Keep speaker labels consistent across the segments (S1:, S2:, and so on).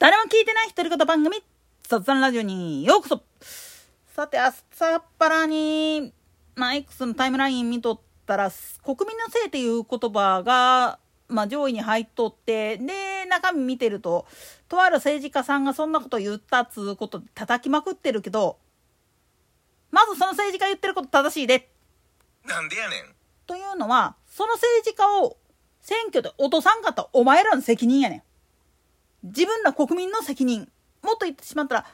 S1: 誰も聞いてない独り言番組、雑談ラジオにようこそさて、朝っぱらに、まあ、X のタイムライン見とったら、国民のせいっていう言葉が、まあ、上位に入っとって、で、中身見てると、とある政治家さんがそんなこと言ったっつうことで叩きまくってるけど、まずその政治家言ってること正しいで。
S2: なんでやねん。
S1: というのは、その政治家を選挙で落とさんかったお前らの責任やねん。自分ら国民の責任もっと言ってしまったら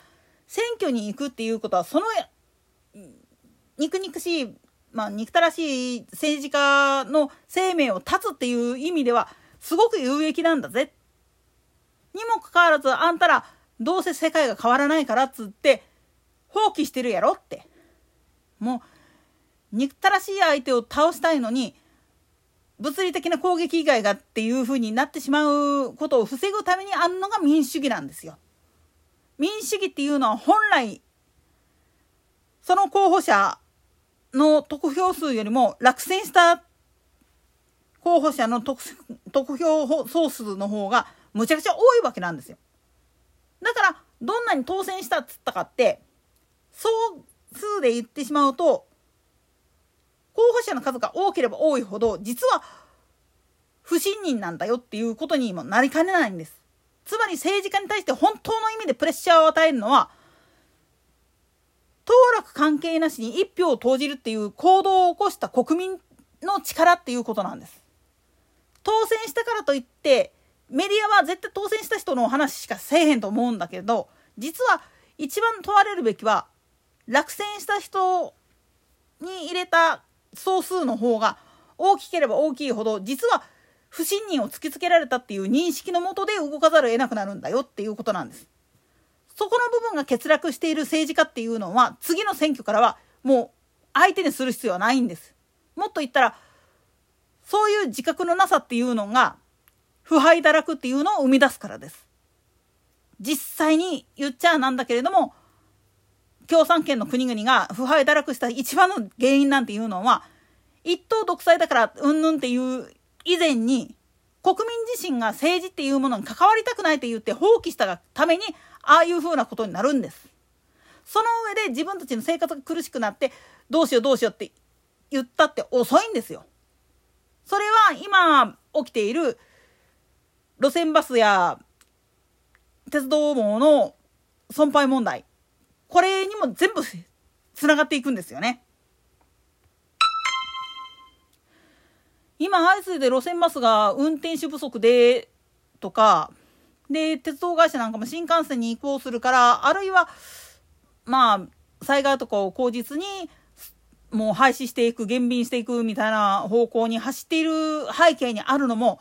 S1: 選挙に行くっていうことはその肉肉しいまあ憎たらしい政治家の生命を断つっていう意味ではすごく有益なんだぜ。にもかかわらずあんたらどうせ世界が変わらないからっつって放棄してるやろって。もう憎たらしい相手を倒したいのに物理的な攻撃以外がっていうふうになってしまうことを防ぐためにあんのが民主主義なんですよ。民主主義っていうのは本来その候補者の得票数よりも落選した候補者の得票総数の方がむちゃくちゃ多いわけなんですよ。だからどんなに当選したっつったかって総数で言ってしまうと者の数が多ければ多いほど実は不信任なんだよっていうことにもなりかねないんです。つまり政治家に対して本当の意味でプレッシャーを与えるのは当落関係なしに一票を投じるっていう行動を起こした国民の力っていうことなんです。当選したからといってメディアは絶対当選した人の話しかせえへんと思うんだけど実は一番問われるべきは落選した人に入れた総数の方が大きければ大きいほど実は不信任を突きつけられたっていう認識のもとで動かざるを得なくなるんだよっていうことなんです。そこの部分が欠落している政治家っていうのは次の選挙からはもう相手にする必要はないんです。もっと言ったらそういう自覚のなさっていうのが腐敗堕落っていうのを生み出すからです。実際に言っちゃなんだけれども共産圏の国々が腐敗堕落した一番の原因なんていうのは一党独裁だからうんぬんっていう以前に国民自身が政治っていうものに関わりたくないと言って放棄したがためにああいうふうなことになるんです。その上で自分たちの生活が苦しくなってどうしようどうしようって言ったって遅いんですよ。それは今起きている路線バスや鉄道網の損壊問題にも全部つながっていくんですよね。今相次いで路線バスが運転手不足でとかで鉄道会社なんかも新幹線に移行するからあるいはまあ災害とかを口実にもう廃止していく減便していくみたいな方向に走っている背景にあるのも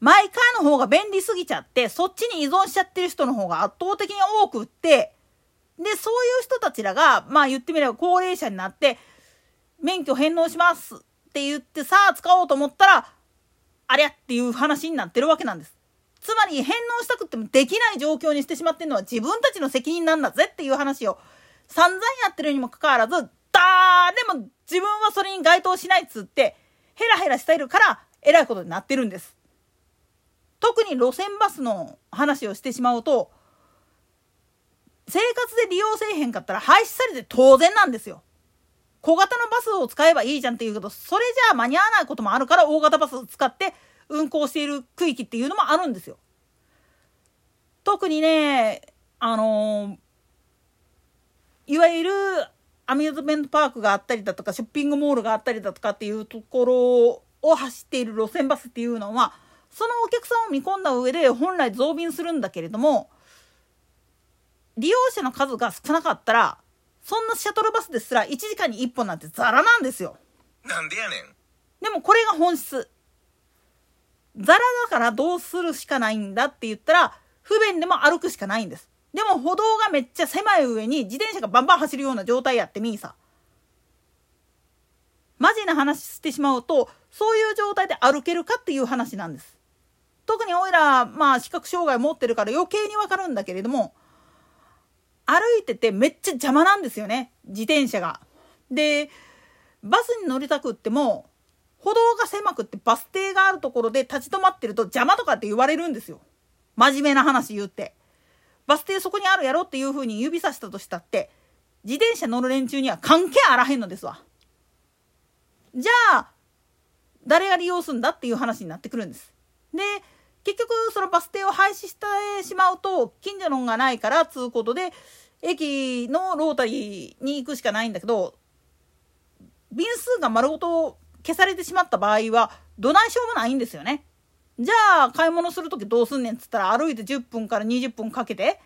S1: マイカーの方が便利すぎちゃってそっちに依存しちゃってる人の方が圧倒的に多くってで、そういう人たちらが、まあ言ってみれば高齢者になって、免許返納しますって言ってさあ使おうと思ったら、ありゃっていう話になってるわけなんです。つまり返納したくてもできない状況にしてしまってるのは自分たちの責任なんだぜっていう話を散々やってるにもかかわらず、だーでも自分はそれに該当しないっつって、ヘラヘラしているからえらいことになってるんです。特に路線バスの話をしてしまうと、生活で利用せえへんかったら廃止されて当然なんですよ。小型のバスを使えばいいじゃんって言うけど、それじゃあ間に合わないこともあるから大型バスを使って運行している区域っていうのもあるんですよ。特にね、あのー、いわゆるアミューズメントパークがあったりだとか、ショッピングモールがあったりだとかっていうところを走っている路線バスっていうのは、そのお客さんを見込んだ上で本来増便するんだけれども、利用者の数が少なかったらそんなシャトルバスですら1時間に1本なんてザラなんですよ。
S2: なんでやねん。
S1: でもこれが本質。ザラだからどうするしかないんだって言ったら不便でも歩くしかないんです。でも歩道がめっちゃ狭い上に自転車がバンバン走るような状態やってみーさ。マジな話してしまうとそういう状態で歩けるかっていう話なんです。特においらまあ視覚障害持ってるから余計にわかるんだけれども歩いててめっちゃ邪魔なんですよね自転車が。でバスに乗りたくっても歩道が狭くってバス停があるところで立ち止まってると邪魔とかって言われるんですよ。真面目な話言って。バス停そこにあるやろっていうふうに指さしたとしたって自転車乗る連中には関係あらへんのですわ。じゃあ誰が利用すんだっていう話になってくるんです。で結局そのバス停を廃止してしまうと近所のがないからつうことで駅のロータリーに行くしかないんだけど便数が丸ごと消されてしまった場合はどないしようもないんですよね。じゃあ買い物する時どうすんねんっつったら歩いて10分から20分かけて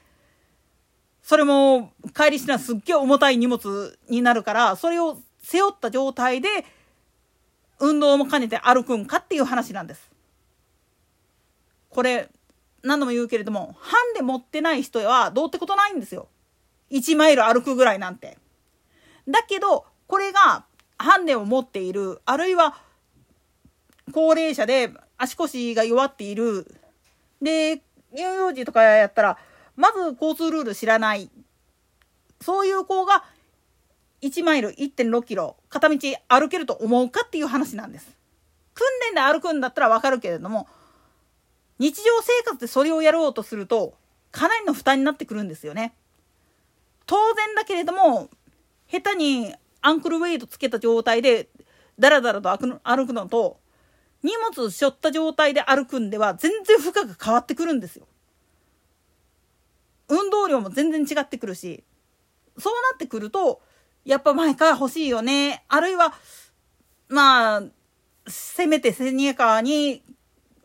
S1: それも帰りしなすっげえ重たい荷物になるからそれを背負った状態で運動も兼ねて歩くんかっていう話なんです。これ何度も言うけれどもハンデ持ってない人はどうってことないんですよ。1マイル歩くぐらいなんて。だけどこれがハンデを持っているあるいは高齢者で足腰が弱っているで乳幼児とかやったらまず交通ルール知らないそういう子が1マイル1.6キロ片道歩けると思うかっていう話なんです。訓練で歩くんだったらわかるけれども日常生活でそれをやろうとするとかなりの負担になってくるんですよね。当然だけれども下手にアンクルウェイトつけた状態でダラダラと歩くのと荷物背負った状態で歩くんでは全然負荷が変わってくるんですよ。運動量も全然違ってくるしそうなってくるとやっぱ毎回欲しいよねあるいはまあせめてセニアカーに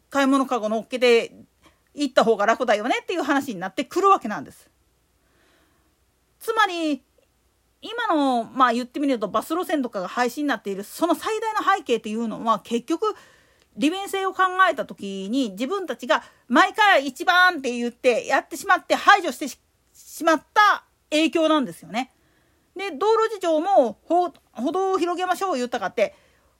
S1: 買い物かご乗っけて行った方が楽だよねっていう話になってくるわけなんです。つまり今のまあ言ってみるとバス路線とかが廃止になっているその最大の背景っていうのは結局利便性を考えた時に自分たちが毎回一番って言ってやってしまって排除してしまった影響なんですよね。で道路事情も歩道を広げましょう言ったかって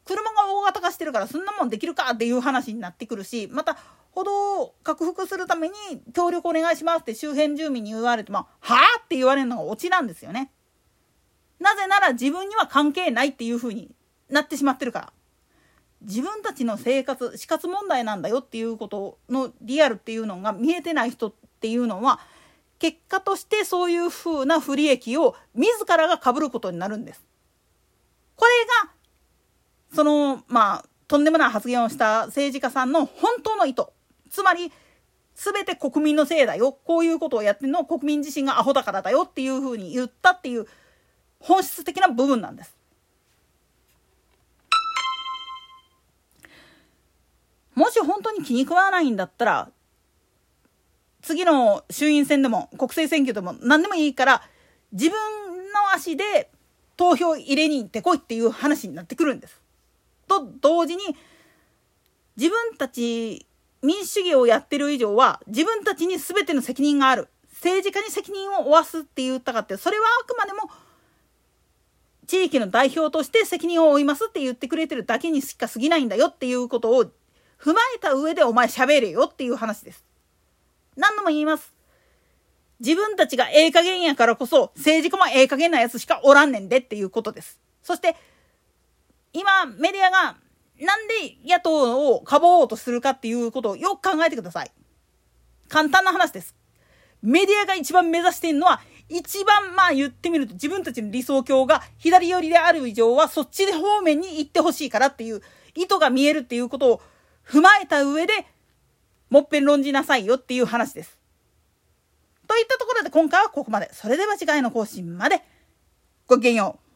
S1: 車が大型化してるからそんなもんできるかっていう話になってくるしまた歩道を克服するために協力お願いしますって周辺住民に言われてもはあって言われるのがオチなんですよね。なぜなら自分には関係ないっていう風になってしまってるから。自分たちの生活死活問題なんだよっていうことのリアルっていうのが見えてない人っていうのは結果としてそういうふうな不利益を自らがかぶることになるんです。これがそのまあとんでもない発言をした政治家さんの本当の意図つまり全て国民のせいだよこういうことをやってるの国民自身がアホだからだよっていうふうに言ったっていう本質的な部分なんです。もし本当に気に食わないんだったら、次の衆院選でも国政選挙でも何でもいいから、自分の足で投票入れに行ってこいっていう話になってくるんです。と同時に、自分たち民主主義をやってる以上は自分たちに全ての責任がある。政治家に責任を負わすって言ったかって、それはあくまでも地域の代表として責任を負いますって言ってくれてるだけにしか過ぎないんだよっていうことを踏まえた上でお前喋れよっていう話です。何度も言います。自分たちがええ加減やからこそ政治家もええ加減なやつしかおらんねんでっていうことです。そして今メディアがなんで野党をかぼうとするかっていうことをよく考えてください。簡単な話です。メディアが一番目指しているのは一番まあ言ってみると自分たちの理想郷が左寄りである以上はそっちで方面に行ってほしいからっていう意図が見えるっていうことを踏まえた上で、もっぺん論じなさいよっていう話です。といったところで今回はここまで。それでは次回の更新まで。ごきげんよう。